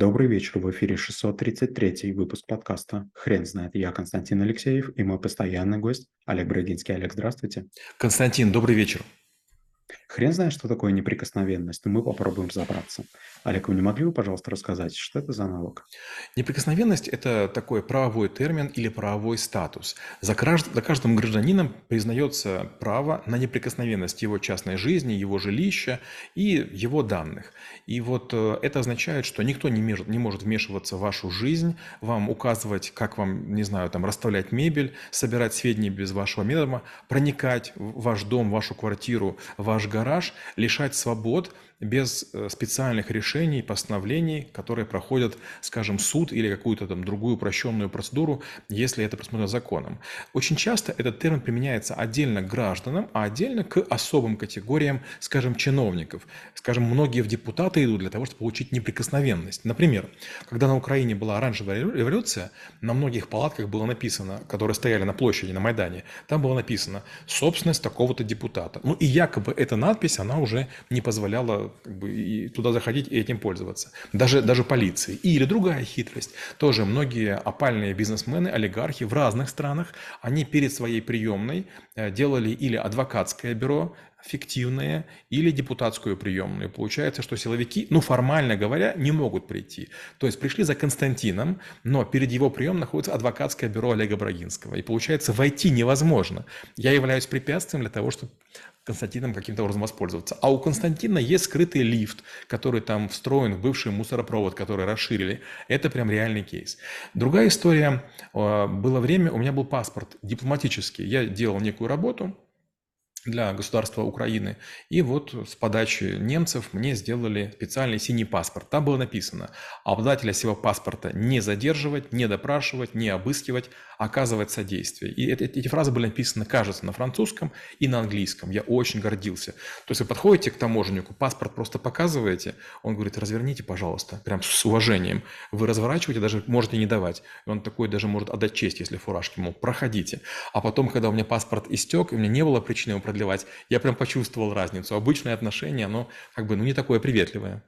Добрый вечер, в эфире 633 выпуск подкаста «Хрен знает». Я Константин Алексеев и мой постоянный гость Олег Брагинский. Олег, здравствуйте. Константин, добрый вечер. Хрен знает, что такое неприкосновенность, но мы попробуем разобраться. Олег, вы не могли бы, пожалуйста, рассказать, что это за налог? Неприкосновенность – это такой правовой термин или правовой статус. За, кажд... за каждым гражданином признается право на неприкосновенность его частной жизни, его жилища и его данных. И вот э, это означает, что никто не, меж... не может вмешиваться в вашу жизнь, вам указывать, как вам, не знаю, там, расставлять мебель, собирать сведения без вашего метода, проникать в ваш дом, вашу квартиру, ваш гараж, лишать свобод – без э, специальных решений, постановлений, которые проходят, скажем, суд или какую-то там другую упрощенную процедуру, если это предусмотрено законом. Очень часто этот термин применяется отдельно к гражданам, а отдельно к особым категориям, скажем, чиновников. Скажем, многие в депутаты идут для того, чтобы получить неприкосновенность. Например, когда на Украине была оранжевая революция, на многих палатках было написано, которые стояли на площади, на Майдане, там было написано «собственность такого-то депутата». Ну и якобы эта надпись, она уже не позволяла как бы, и туда заходить и этим пользоваться. Даже, даже полиции. Или другая хитрость. Тоже многие опальные бизнесмены, олигархи в разных странах, они перед своей приемной э, делали или адвокатское бюро, фиктивные или депутатскую приемную. Получается, что силовики, ну формально говоря, не могут прийти. То есть пришли за Константином, но перед его приемом находится адвокатское бюро Олега Брагинского. И получается, войти невозможно. Я являюсь препятствием для того, чтобы Константином каким-то образом воспользоваться. А у Константина есть скрытый лифт, который там встроен в бывший мусоропровод, который расширили. Это прям реальный кейс. Другая история. Э, было время, у меня был паспорт дипломатический. Я делал некую работу, для государства Украины. И вот с подачи немцев мне сделали специальный синий паспорт. Там было написано, обладателя сего паспорта не задерживать, не допрашивать, не обыскивать, оказывать содействие. И эти фразы были написаны, кажется, на французском и на английском. Я очень гордился. То есть вы подходите к таможеннику, паспорт просто показываете, он говорит, разверните, пожалуйста, прям с уважением. Вы разворачиваете, даже можете не давать. И он такой даже может отдать честь, если фуражки, мол, проходите. А потом, когда у меня паспорт истек, и у меня не было причины его продлевать, я прям почувствовал разницу. Обычное отношение, оно как бы, ну, не такое приветливое.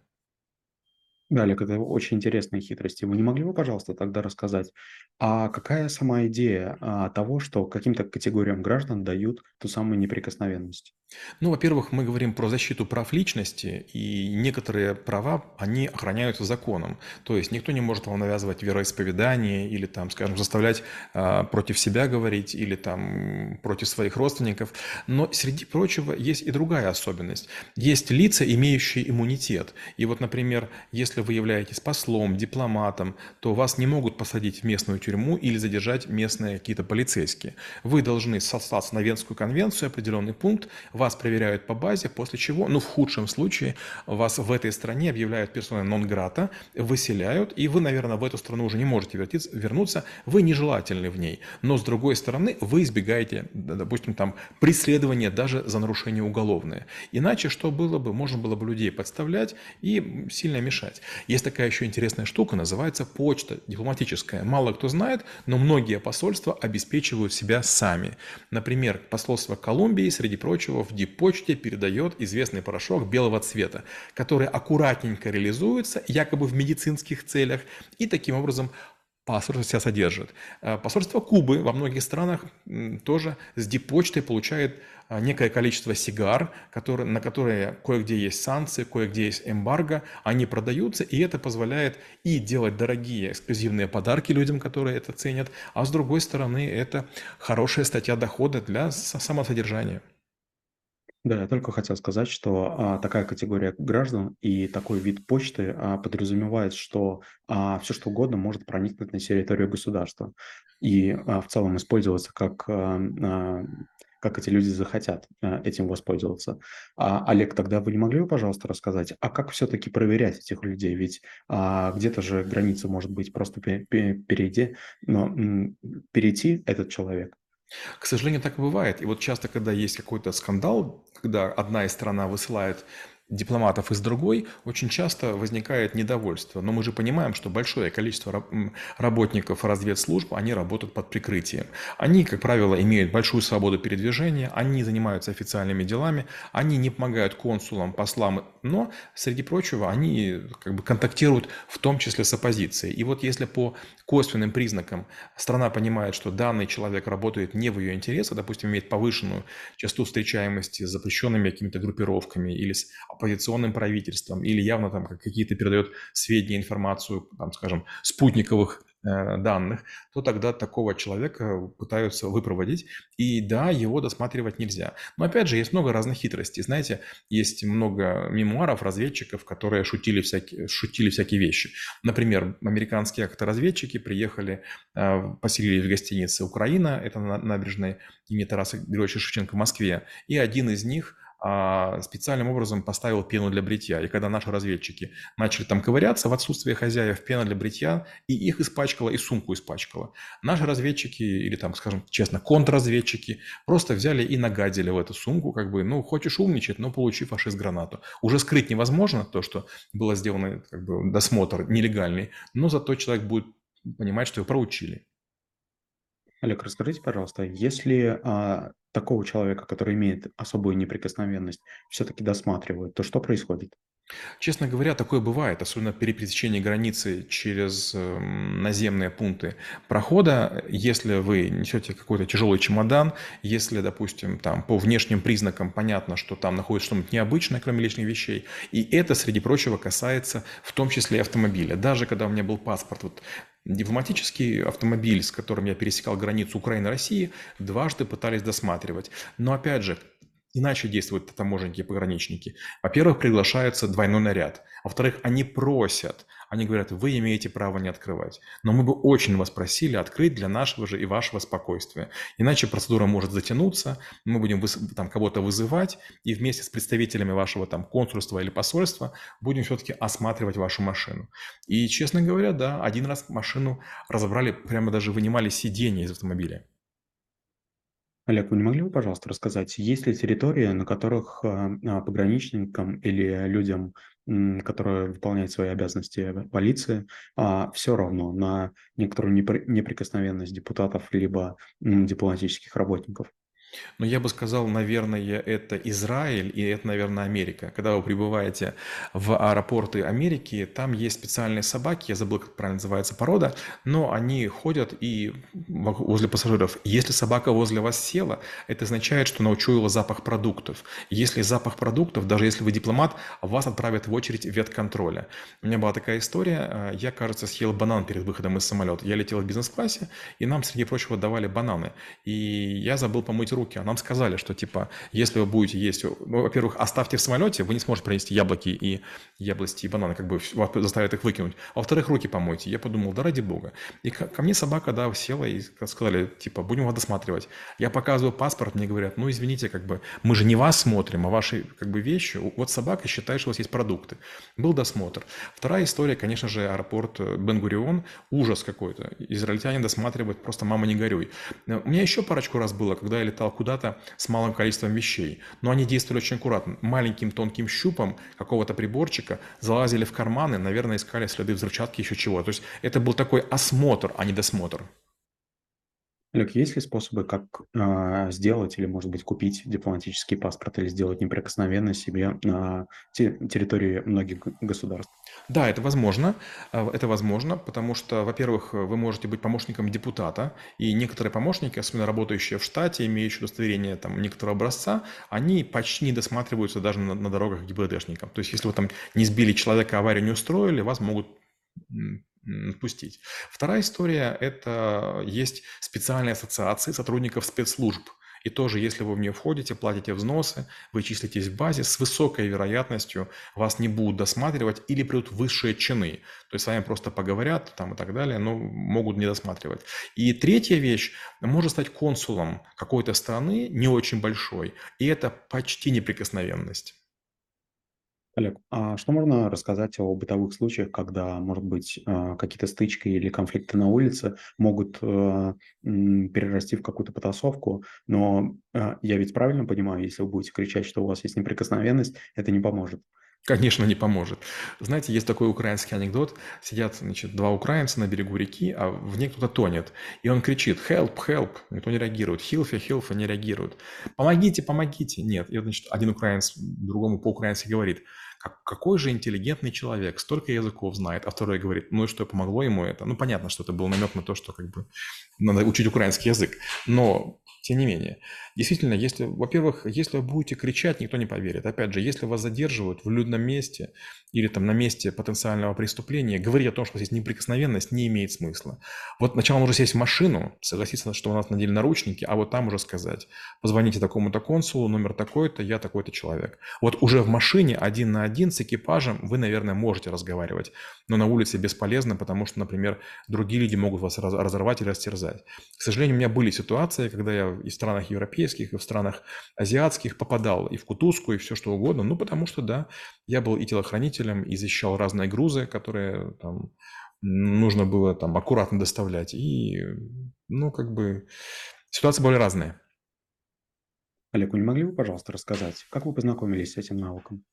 Да, Олег, это очень интересные хитрости. Вы не могли бы, пожалуйста, тогда рассказать, а какая сама идея а, того, что каким-то категориям граждан дают ту самую неприкосновенность? Ну, во-первых, мы говорим про защиту прав личности, и некоторые права, они охраняются законом. То есть никто не может вам навязывать вероисповедание или, там, скажем, заставлять э, против себя говорить или там против своих родственников. Но среди прочего есть и другая особенность. Есть лица, имеющие иммунитет. И вот, например, если вы являетесь послом, дипломатом, то вас не могут посадить в местную тюрьму или задержать местные какие-то полицейские. Вы должны сослаться на Венскую конвенцию, определенный пункт, вас проверяют по базе, после чего, ну в худшем случае, вас в этой стране объявляют персоной нон-грата, выселяют, и вы, наверное, в эту страну уже не можете вернуться, вы нежелательны в ней. Но с другой стороны, вы избегаете, допустим, там преследования даже за нарушение уголовное. Иначе что было бы? Можно было бы людей подставлять и сильно мешать. Есть такая еще интересная штука, называется почта дипломатическая. Мало кто знает, но многие посольства обеспечивают себя сами. Например, посольство Колумбии, среди прочего, в в передает известный порошок белого цвета, который аккуратненько реализуется, якобы в медицинских целях, и таким образом посольство себя содержит. Э, посольство Кубы во многих странах тоже с диппочтой получает э, некое количество сигар, которые, на которые кое-где есть санкции, кое-где есть эмбарго, они продаются, и это позволяет и делать дорогие эксклюзивные подарки людям, которые это ценят, а с другой стороны это хорошая статья дохода для самосодержания. Да, я только хотел сказать, что а, такая категория граждан и такой вид почты а, подразумевает, что а, все что угодно может проникнуть на территорию государства и а, в целом использоваться как, а, а, как эти люди захотят а, этим воспользоваться. А, Олег, тогда вы не могли бы, пожалуйста, рассказать, а как все-таки проверять этих людей? Ведь а, где-то же граница может быть просто перейти, но перейти этот человек к сожалению, так и бывает. И вот часто, когда есть какой-то скандал, когда одна из стран высылает дипломатов из другой, очень часто возникает недовольство. Но мы же понимаем, что большое количество работников разведслужб, они работают под прикрытием. Они, как правило, имеют большую свободу передвижения, они занимаются официальными делами, они не помогают консулам, послам, но, среди прочего, они как бы контактируют в том числе с оппозицией. И вот если по косвенным признакам страна понимает, что данный человек работает не в ее интересах, допустим, имеет повышенную частоту встречаемости с запрещенными какими-то группировками или с оппозиционным правительством, или явно там какие-то передает сведения, информацию, там, скажем, спутниковых Э, данных, то тогда такого человека пытаются выпроводить. И да, его досматривать нельзя. Но опять же, есть много разных хитростей. Знаете, есть много мемуаров разведчиков, которые шутили всякие, шутили всякие вещи. Например, американские авторазведчики приехали, э, поселились в гостинице «Украина», это на набережной имени Тараса Григорьевича Шевченко в Москве, и один из них специальным образом поставил пену для бритья. И когда наши разведчики начали там ковыряться в отсутствие хозяев, пена для бритья, и их испачкала, и сумку испачкала. Наши разведчики, или там, скажем честно, контрразведчики, просто взяли и нагадили в эту сумку, как бы, ну, хочешь умничать, но получи фашист гранату. Уже скрыть невозможно то, что было сделано, как бы, досмотр нелегальный, но зато человек будет понимать, что его проучили. Олег, расскажите, пожалуйста, если а, такого человека, который имеет особую неприкосновенность, все-таки досматривают, то что происходит? Честно говоря, такое бывает, особенно при пересечении границы через эм, наземные пункты прохода. Если вы несете какой-то тяжелый чемодан, если, допустим, там по внешним признакам понятно, что там находится что-нибудь необычное, кроме личных вещей, и это, среди прочего, касается в том числе и автомобиля. Даже когда у меня был паспорт вот, Дипломатический автомобиль, с которым я пересекал границу Украины-России, дважды пытались досматривать. Но опять же, Иначе действуют таможенники пограничники. Во-первых, приглашается двойной наряд. Во-вторых, они просят, они говорят, вы имеете право не открывать. Но мы бы очень вас просили открыть для нашего же и вашего спокойствия. Иначе процедура может затянуться, мы будем там кого-то вызывать, и вместе с представителями вашего там консульства или посольства будем все-таки осматривать вашу машину. И, честно говоря, да, один раз машину разобрали, прямо даже вынимали сиденье из автомобиля. Олег, вы не могли бы, пожалуйста, рассказать, есть ли территории, на которых а, а, пограничникам или людям, которые выполняют свои обязанности полиции, а, все равно на некоторую неприкосновенность депутатов либо дипломатических работников? Но я бы сказал, наверное, это Израиль и это, наверное, Америка. Когда вы прибываете в аэропорты Америки, там есть специальные собаки, я забыл, как правильно называется порода, но они ходят и возле пассажиров. Если собака возле вас села, это означает, что она учуяла запах продуктов. Если запах продуктов, даже если вы дипломат, вас отправят в очередь ветконтроля. У меня была такая история, э, я, кажется, съел банан перед выходом из самолета. Я летел в бизнес-классе, и нам, среди прочего, давали бананы. И я забыл помыть руки руки, а нам сказали, что типа, если вы будете есть, ну, во-первых, оставьте в самолете, вы не сможете принести яблоки и яблости и бананы, как бы заставят их выкинуть. А во-вторых, руки помойте. Я подумал, да ради бога. И ко, ко мне собака, да, села и сказали, типа, будем вас досматривать. Я показываю паспорт, мне говорят, ну, извините, как бы, мы же не вас смотрим, а ваши, как бы, вещи. Вот собака считает, что у вас есть продукты. Был досмотр. Вторая история, конечно же, аэропорт э, Бенгурион. Ужас какой-то. Израильтяне досматривают, просто мама не горюй. У меня еще парочку раз было, когда я летал куда-то с малым количеством вещей. Но они действовали очень аккуратно. Маленьким тонким щупом какого-то приборчика залазили в карманы, наверное, искали следы взрывчатки, еще чего. То есть это был такой осмотр, а не досмотр. Олег, есть ли способы, как э, сделать или, может быть, купить дипломатический паспорт или сделать неприкосновенно себе на те, территории многих государств? Да, это возможно. А, это возможно, потому что, во-первых, вы можете быть помощником депутата, и некоторые помощники, особенно работающие в штате, имеющие удостоверение там, некоторого образца, они почти не досматриваются даже на, на дорогах ГИБДДшникам. То есть, если вы там не сбили человека, аварию не устроили, вас могут пустить. Вторая история – это есть специальные ассоциации сотрудников спецслужб. И тоже, если вы в нее входите, платите взносы, вы числитесь в базе, с высокой вероятностью вас не будут досматривать или придут высшие чины. То есть с вами просто поговорят там и так далее, но могут не досматривать. И третья вещь, может стать консулом какой-то страны, не очень большой, и это почти неприкосновенность. Олег, а что можно рассказать о бытовых случаях, когда, может быть, а, какие-то стычки или конфликты на улице могут, м, перерасти в какую-то потасовку, но, а, я ведь правильно понимаю, если вы будете кричать, что у вас есть неприкосновенность, это не поможет? Конечно, не поможет. Знаете, есть такой украинский анекдот. Сидят, значит, два украинца на берегу реки, а в ней кто-то тонет. И он кричит «Help, help!» Никто не реагирует. «Хилфи, хилфи!» Не реагируют. «Помогите, помогите!» Нет. И значит, один украинец другому по-украински говорит как, какой же интеллигентный человек, столько языков знает, а второй говорит, ну и что, помогло ему это? Ну, понятно, что это был намек на то, что как бы надо учить украинский язык, но тем не менее, действительно, если, во-первых, если вы будете кричать, никто не поверит. Опять же, если вас задерживают в людном месте или там на месте потенциального преступления, говорить о том, что здесь неприкосновенность, не имеет смысла. Вот сначала нужно сесть в машину, согласиться, что у нас надели наручники, а вот там уже сказать, позвоните такому-то консулу, номер такой-то, я такой-то человек. Вот уже в машине один на один с экипажем вы, наверное, можете разговаривать, но на улице бесполезно, потому что, например, другие люди могут вас разорвать или растерзать. К сожалению, у меня были ситуации, когда я и в странах европейских, и в странах азиатских попадал и в кутузку, и все что угодно. Ну, потому что, да, я был и телохранителем, и защищал разные грузы, которые там нужно было там аккуратно доставлять. И, ну, как бы ситуации были разные. Олег, вы не могли бы, пожалуйста, рассказать, как вы познакомились с этим навыком?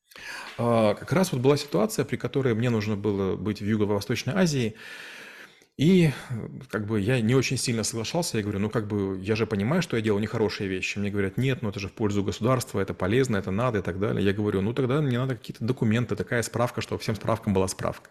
А, как раз вот была ситуация, при которой мне нужно было быть в Юго-Восточной Азии, и как бы я не очень сильно соглашался. Я говорю, ну как бы я же понимаю, что я делаю нехорошие вещи. Мне говорят, нет, ну это же в пользу государства, это полезно, это надо и так далее. Я говорю, ну тогда мне надо какие-то документы, такая справка, чтобы всем справкам была справка.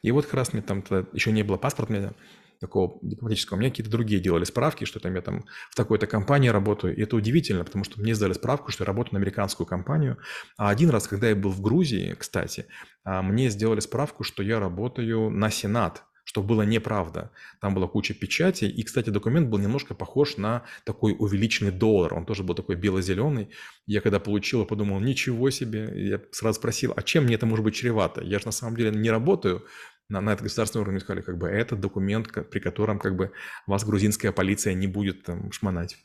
И вот как раз мне там еще не было паспорта, меня такого дипломатического, у меня какие-то другие делали справки, что там я там в такой-то компании работаю. И это удивительно, потому что мне сделали справку, что я работаю на американскую компанию. А один раз, когда я был в Грузии, кстати, а, мне сделали справку, что я работаю на Сенат что было неправда. Там была куча печати, и, кстати, документ был немножко похож на такой увеличенный доллар. Он тоже был такой бело-зеленый. Я когда получил, подумал, ничего себе. Я сразу спросил, а чем мне это может быть чревато? Я же на самом деле не работаю на, на это государственном уровне. Сказали, как бы, это документ, при котором как бы вас грузинская полиция не будет там шмонать.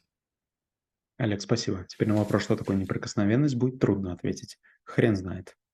Олег, спасибо. Теперь на вопрос, что такое неприкосновенность, будет трудно ответить. Хрен знает.